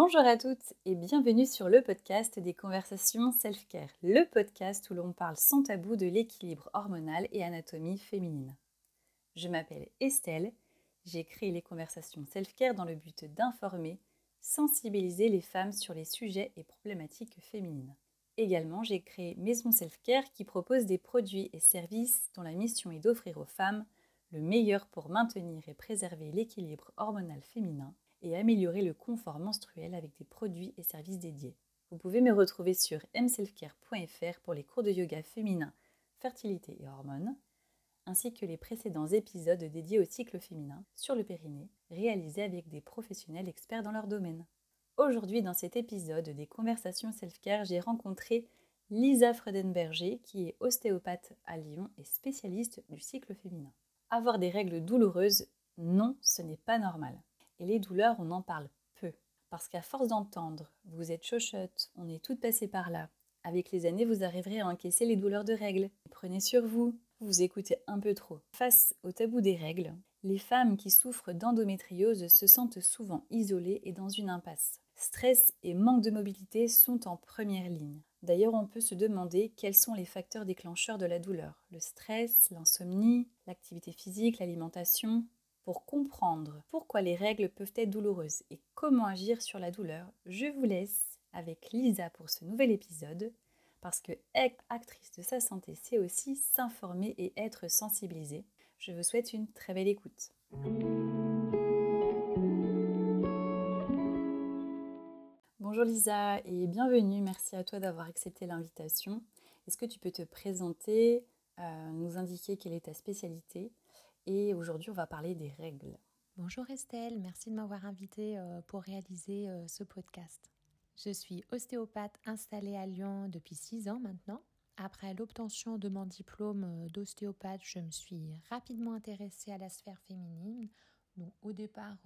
Bonjour à toutes et bienvenue sur le podcast des conversations self-care, le podcast où l'on parle sans tabou de l'équilibre hormonal et anatomie féminine. Je m'appelle Estelle, j'ai créé les conversations self-care dans le but d'informer, sensibiliser les femmes sur les sujets et problématiques féminines. Également, j'ai créé Maison Self-Care qui propose des produits et services dont la mission est d'offrir aux femmes le meilleur pour maintenir et préserver l'équilibre hormonal féminin et améliorer le confort menstruel avec des produits et services dédiés. Vous pouvez me retrouver sur mselfcare.fr pour les cours de yoga féminin, fertilité et hormones, ainsi que les précédents épisodes dédiés au cycle féminin sur le périnée, réalisés avec des professionnels experts dans leur domaine. Aujourd'hui, dans cet épisode des conversations self-care, j'ai rencontré Lisa Fredenberger, qui est ostéopathe à Lyon et spécialiste du cycle féminin. Avoir des règles douloureuses, non, ce n'est pas normal. Et les douleurs, on en parle peu. Parce qu'à force d'entendre, vous êtes chochotte, on est toutes passées par là. Avec les années, vous arriverez à encaisser les douleurs de règles. Prenez sur vous, vous écoutez un peu trop. Face au tabou des règles, les femmes qui souffrent d'endométriose se sentent souvent isolées et dans une impasse. Stress et manque de mobilité sont en première ligne. D'ailleurs, on peut se demander quels sont les facteurs déclencheurs de la douleur. Le stress, l'insomnie, l'activité physique, l'alimentation. Pour comprendre pourquoi les règles peuvent être douloureuses et comment agir sur la douleur, je vous laisse avec Lisa pour ce nouvel épisode, parce que être actrice de sa santé, c'est aussi s'informer et être sensibilisée. Je vous souhaite une très belle écoute. Bonjour Lisa et bienvenue. Merci à toi d'avoir accepté l'invitation. Est-ce que tu peux te présenter, euh, nous indiquer quelle est ta spécialité Et aujourd'hui, on va parler des règles. Bonjour Estelle, merci de m'avoir invitée euh, pour réaliser euh, ce podcast. Je suis ostéopathe installée à Lyon depuis six ans maintenant. Après l'obtention de mon diplôme d'ostéopathe, je me suis rapidement intéressée à la sphère féminine. Donc, au départ,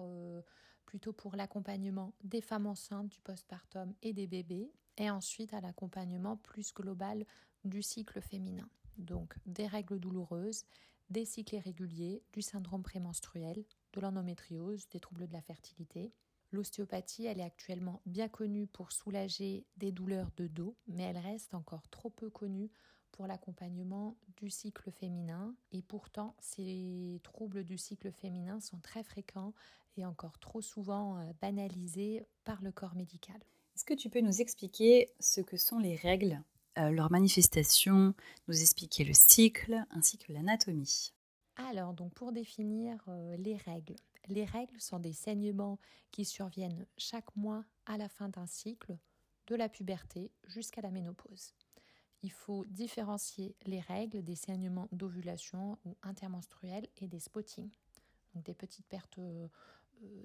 plutôt pour l'accompagnement des femmes enceintes, du postpartum et des bébés, et ensuite à l'accompagnement plus global du cycle féminin. Donc des règles douloureuses, des cycles irréguliers, du syndrome prémenstruel, de l'endométriose, des troubles de la fertilité. L'ostéopathie, elle est actuellement bien connue pour soulager des douleurs de dos, mais elle reste encore trop peu connue pour l'accompagnement du cycle féminin et pourtant ces troubles du cycle féminin sont très fréquents et encore trop souvent euh, banalisés par le corps médical. Est-ce que tu peux nous expliquer ce que sont les règles, euh, leurs manifestations, nous expliquer le cycle ainsi que l'anatomie Alors donc pour définir euh, les règles, les règles sont des saignements qui surviennent chaque mois à la fin d'un cycle, de la puberté jusqu'à la ménopause il faut différencier les règles des saignements d'ovulation ou intermenstruels et des spottings, donc euh,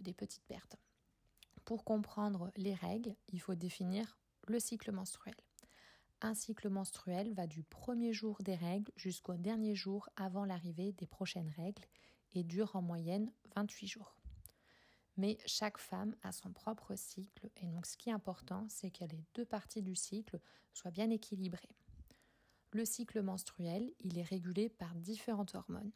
des petites pertes. Pour comprendre les règles, il faut définir le cycle menstruel. Un cycle menstruel va du premier jour des règles jusqu'au dernier jour avant l'arrivée des prochaines règles et dure en moyenne 28 jours. Mais chaque femme a son propre cycle et donc ce qui est important, c'est que les deux parties du cycle soient bien équilibrées. Le cycle menstruel, il est régulé par différentes hormones.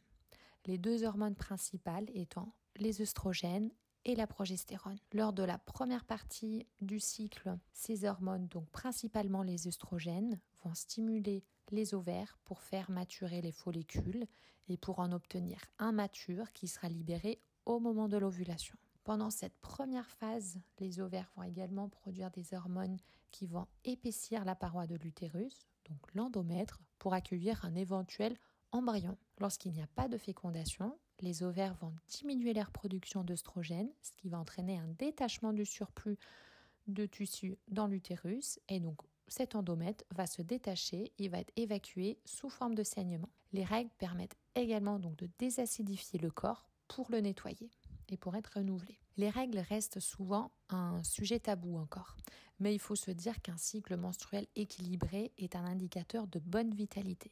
Les deux hormones principales étant les œstrogènes et la progestérone. Lors de la première partie du cycle, ces hormones, donc principalement les œstrogènes, vont stimuler les ovaires pour faire maturer les follicules et pour en obtenir un mature qui sera libéré au moment de l'ovulation. Pendant cette première phase, les ovaires vont également produire des hormones qui vont épaissir la paroi de l'utérus, donc l'endomètre, pour accueillir un éventuel embryon. Lorsqu'il n'y a pas de fécondation, les ovaires vont diminuer leur production d'œstrogènes, ce qui va entraîner un détachement du surplus de tissu dans l'utérus et donc cet endomètre va se détacher et va être évacué sous forme de saignement. Les règles permettent également donc de désacidifier le corps pour le nettoyer et pour être renouvelé. Les règles restent souvent un sujet tabou encore, mais il faut se dire qu'un cycle menstruel équilibré est un indicateur de bonne vitalité.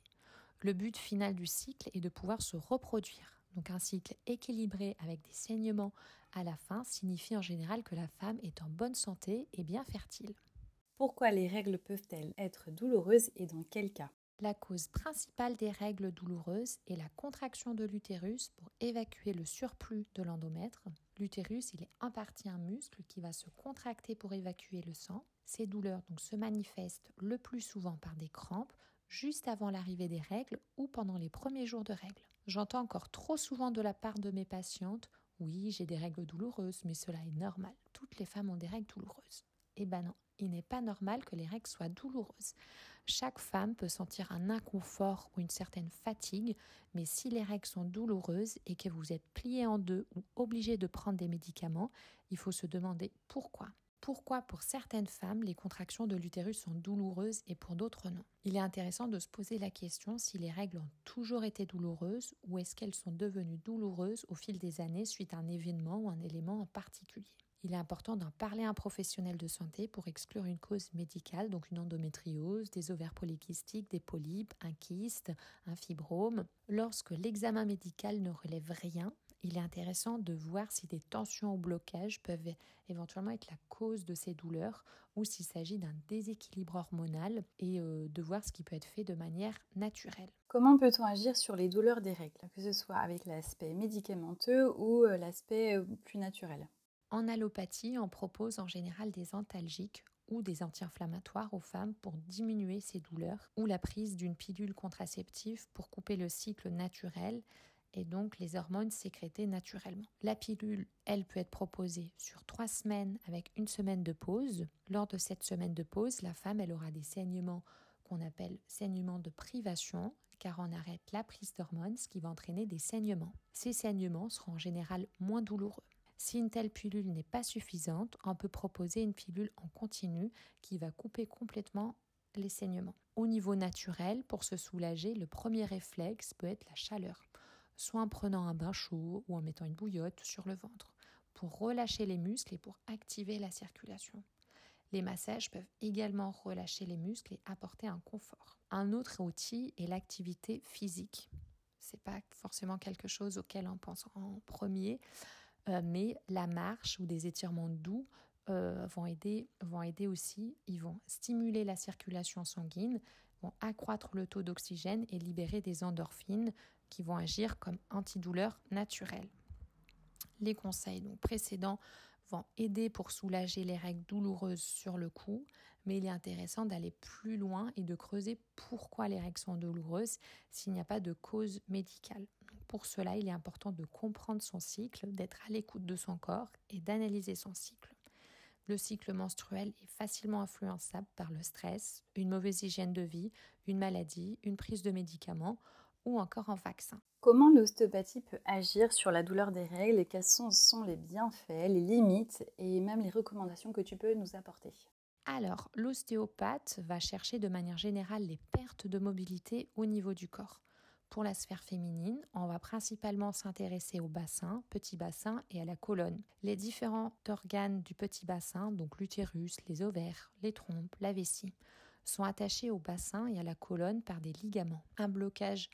Le but final du cycle est de pouvoir se reproduire. Donc un cycle équilibré avec des saignements à la fin signifie en général que la femme est en bonne santé et bien fertile. Pourquoi les règles peuvent-elles être douloureuses et dans quel cas? La cause principale des règles douloureuses est la contraction de l'utérus pour évacuer le surplus de l'endomètre. L'utérus, il est en partie un muscle qui va se contracter pour évacuer le sang. Ces douleurs donc se manifestent le plus souvent par des crampes juste avant l'arrivée des règles ou pendant les premiers jours de règles. J'entends encore trop souvent de la part de mes patientes oui, j'ai des règles douloureuses, mais cela est normal. Toutes les femmes ont des règles douloureuses. Eh ben non, il n'est pas normal que les règles soient douloureuses. Chaque femme peut sentir un inconfort ou une certaine fatigue, mais si les règles sont douloureuses et que vous êtes plié en deux ou obligé de prendre des médicaments, il faut se demander pourquoi. Pourquoi pour certaines femmes les contractions de l'utérus sont douloureuses et pour d'autres non? Il est intéressant de se poser la question si les règles ont toujours été douloureuses ou est-ce qu'elles sont devenues douloureuses au fil des années suite à un événement ou un élément en particulier? Il est important d'en parler à un professionnel de santé pour exclure une cause médicale, donc une endométriose, des ovaires polykystiques, des polypes, un kyste, un fibrome. Lorsque l'examen médical ne relève rien, il est intéressant de voir si des tensions ou blocages peuvent éventuellement être la cause de ces douleurs ou s'il s'agit d'un déséquilibre hormonal et euh, de voir ce qui peut être fait de manière naturelle. Comment peut-on agir sur les douleurs des règles, que ce soit avec l'aspect médicamenteux ou euh, l'aspect euh, plus naturel? En allopathie, on propose en général des antalgiques ou des anti-inflammatoires aux femmes pour diminuer ces douleurs ou la prise d'une pilule contraceptive pour couper le cycle naturel et donc les hormones sécrétées naturellement. La pilule, elle peut être proposée sur trois semaines avec une semaine de pause. Lors de cette semaine de pause, la femme, elle aura des saignements qu'on appelle saignements de privation, car on arrête la prise d'hormones, ce qui va entraîner des saignements. Ces saignements seront en général moins douloureux. Si une telle pilule n'est pas suffisante, on peut proposer une pilule en continu qui va couper complètement les saignements. Au niveau naturel, pour se soulager, le premier réflexe peut être la chaleur, soit en prenant un bain chaud ou en mettant une bouillotte sur le ventre, pour relâcher les muscles et pour activer la circulation. Les massages peuvent également relâcher les muscles et apporter un confort. Un autre outil est l'activité physique. C'est pas forcément quelque chose auquel on pense en premier, euh, mais la marche ou des étirements doux euh, vont, aider, vont aider aussi. Ils vont stimuler la circulation sanguine, vont accroître le taux d'oxygène et libérer des endorphines qui vont agir comme antidouleurs naturelles. Les conseils donc, précédents vont aider pour soulager les règles douloureuses sur le coup, mais il est intéressant d'aller plus loin et de creuser pourquoi les règles sont douloureuses s'il n'y a pas de cause médicale. Pour cela, il est important de comprendre son cycle, d'être à l'écoute de son corps et d'analyser son cycle. Le cycle menstruel est facilement influençable par le stress, une mauvaise hygiène de vie, une maladie, une prise de médicaments ou encore un vaccin. Comment l'ostéopathie peut agir sur la douleur des règles et quels sont, sont les bienfaits, les limites et même les recommandations que tu peux nous apporter? Alors, l'ostéopathe va chercher de manière générale les pertes de mobilité au niveau du corps. Pour la sphère féminine, on va principalement s'intéresser au bassin, petit bassin et à la colonne. Les différents organes du petit bassin, donc l'utérus, les ovaires, les trompes, la vessie, sont attachés au bassin et à la colonne par des ligaments. Un blocage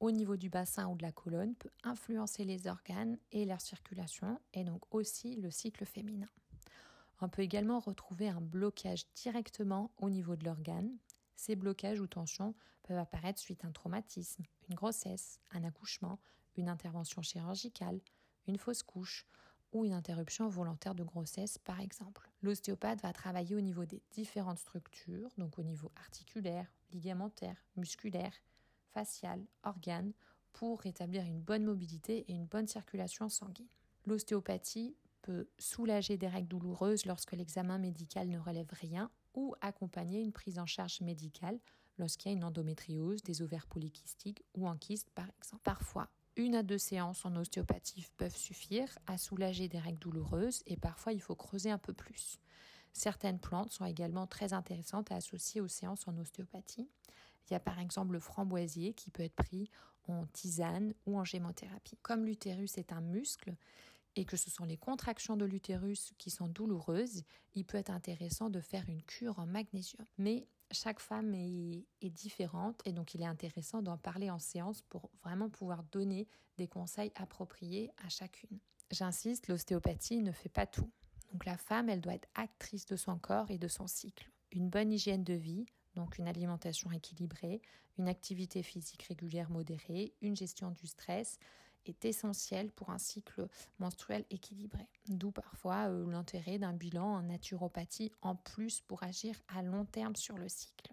au niveau du bassin ou de la colonne peut influencer les organes et leur circulation et donc aussi le cycle féminin. On peut également retrouver un blocage directement au niveau de l'organe. Ces blocages ou tensions peuvent apparaître suite à un traumatisme, une grossesse, un accouchement, une intervention chirurgicale, une fausse couche une interruption volontaire de grossesse par exemple. L'ostéopathe va travailler au niveau des différentes structures, donc au niveau articulaire, ligamentaire, musculaire, facial, organe, pour rétablir une bonne mobilité et une bonne circulation sanguine. L'ostéopathie peut soulager des règles douloureuses lorsque l'examen médical ne relève rien ou accompagner une prise en charge médicale lorsqu'il y a une endométriose, des ovaires polykystiques ou un kyste par exemple. Parfois, une à deux séances en ostéopathie peuvent suffire à soulager des règles douloureuses et parfois il faut creuser un peu plus. Certaines plantes sont également très intéressantes à associer aux séances en ostéopathie. Il y a par exemple le framboisier qui peut être pris en tisane ou en gémothérapie. Comme l'utérus est un muscle et que ce sont les contractions de l'utérus qui sont douloureuses, il peut être intéressant de faire une cure en magnésium. Mais chaque femme est, différente et donc il est intéressant d'en parler en séance pour vraiment pouvoir donner des conseils appropriés à chacune. J'insiste, l'ostéopathie ne fait pas tout. Donc la femme, elle doit être actrice de son corps et de son cycle. Une bonne hygiène de vie, Donc une alimentation équilibrée, une activité physique régulière modérée, une gestion du stress est essentielle pour un cycle menstruel équilibré. D'où parfois euh, l'intérêt d'un bilan en naturopathie en plus pour agir à long terme sur le cycle.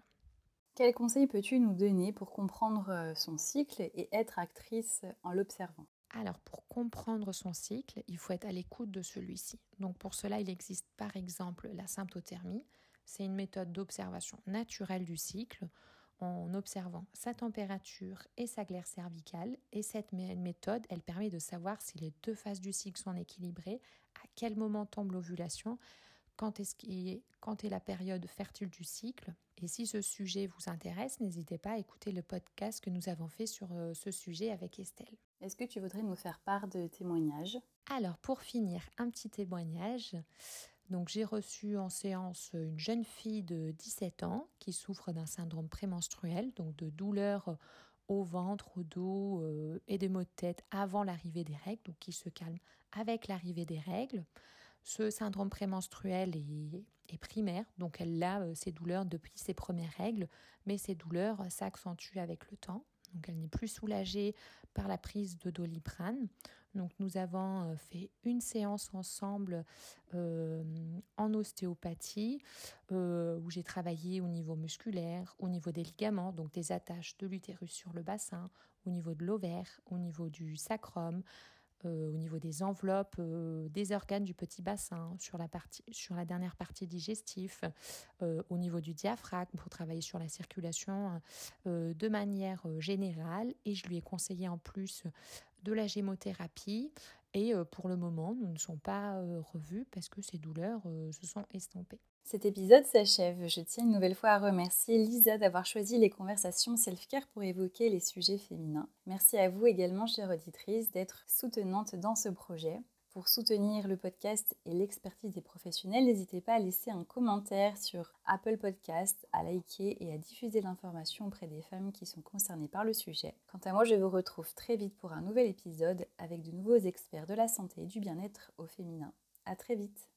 Quels conseils peux-tu nous donner pour comprendre euh, son cycle et être actrice en l'observant? Alors, pour comprendre son cycle, il faut être à l'écoute de celui-ci. Donc, pour cela, il existe par exemple la symptothermie. C'est une méthode d'observation naturelle du cycle en observant sa température et sa glaire cervicale. Et cette méthode, elle permet de savoir si les deux phases du cycle sont équilibrées, à quel moment tombe l'ovulation, quand est, est, quand est la période fertile du cycle. Et si ce sujet vous intéresse, n'hésitez pas à écouter le podcast que nous avons fait sur euh, ce sujet avec Estelle. Est-ce que tu voudrais nous faire part de témoignages? Alors, pour finir, un petit témoignage. Donc j'ai reçu en séance une jeune fille de 17 ans qui souffre d'un syndrome prémenstruel, donc de douleurs au ventre, au dos euh, et des maux de tête avant l'arrivée des règles, donc qui se calme avec l'arrivée des règles. Ce syndrome prémenstruel est, primaire, donc elle a euh, ces douleurs depuis ses premières règles, mais ces douleurs s'accentuent avec le temps. Elle n'est plus soulagée par la prise de doliprane. Donc nous avons euh, fait une séance ensemble euh, en ostéopathie euh, où j'ai travaillé au niveau musculaire, au niveau des ligaments, donc des attaches de l'utérus sur le bassin, au niveau de l'ovaire, au niveau du sacrum, euh, au niveau des enveloppes, euh, des organes du petit bassin, sur la, partie, sur la dernière partie digestive, euh, au niveau du diaphragme pour travailler sur la circulation de manière générale. Et je lui ai conseillé en plus de la gémothérapie. Et pour le moment, nous ne sommes pas revus parce que ces douleurs se sont estompées. Cet épisode s'achève. Je tiens une nouvelle fois à remercier Lisa d'avoir choisi les conversations self-care pour évoquer les sujets féminins. Merci à vous également, chère auditrice, d'être soutenante dans ce projet. Pour soutenir le podcast et l'expertise des professionnels, n'hésitez pas à laisser un commentaire sur Apple Podcast, à liker et à diffuser l'information auprès des femmes qui sont concernées par le sujet. Quant à moi, je vous retrouve très vite pour un nouvel épisode avec de nouveaux experts de la santé et du bien-être au féminin. À très vite.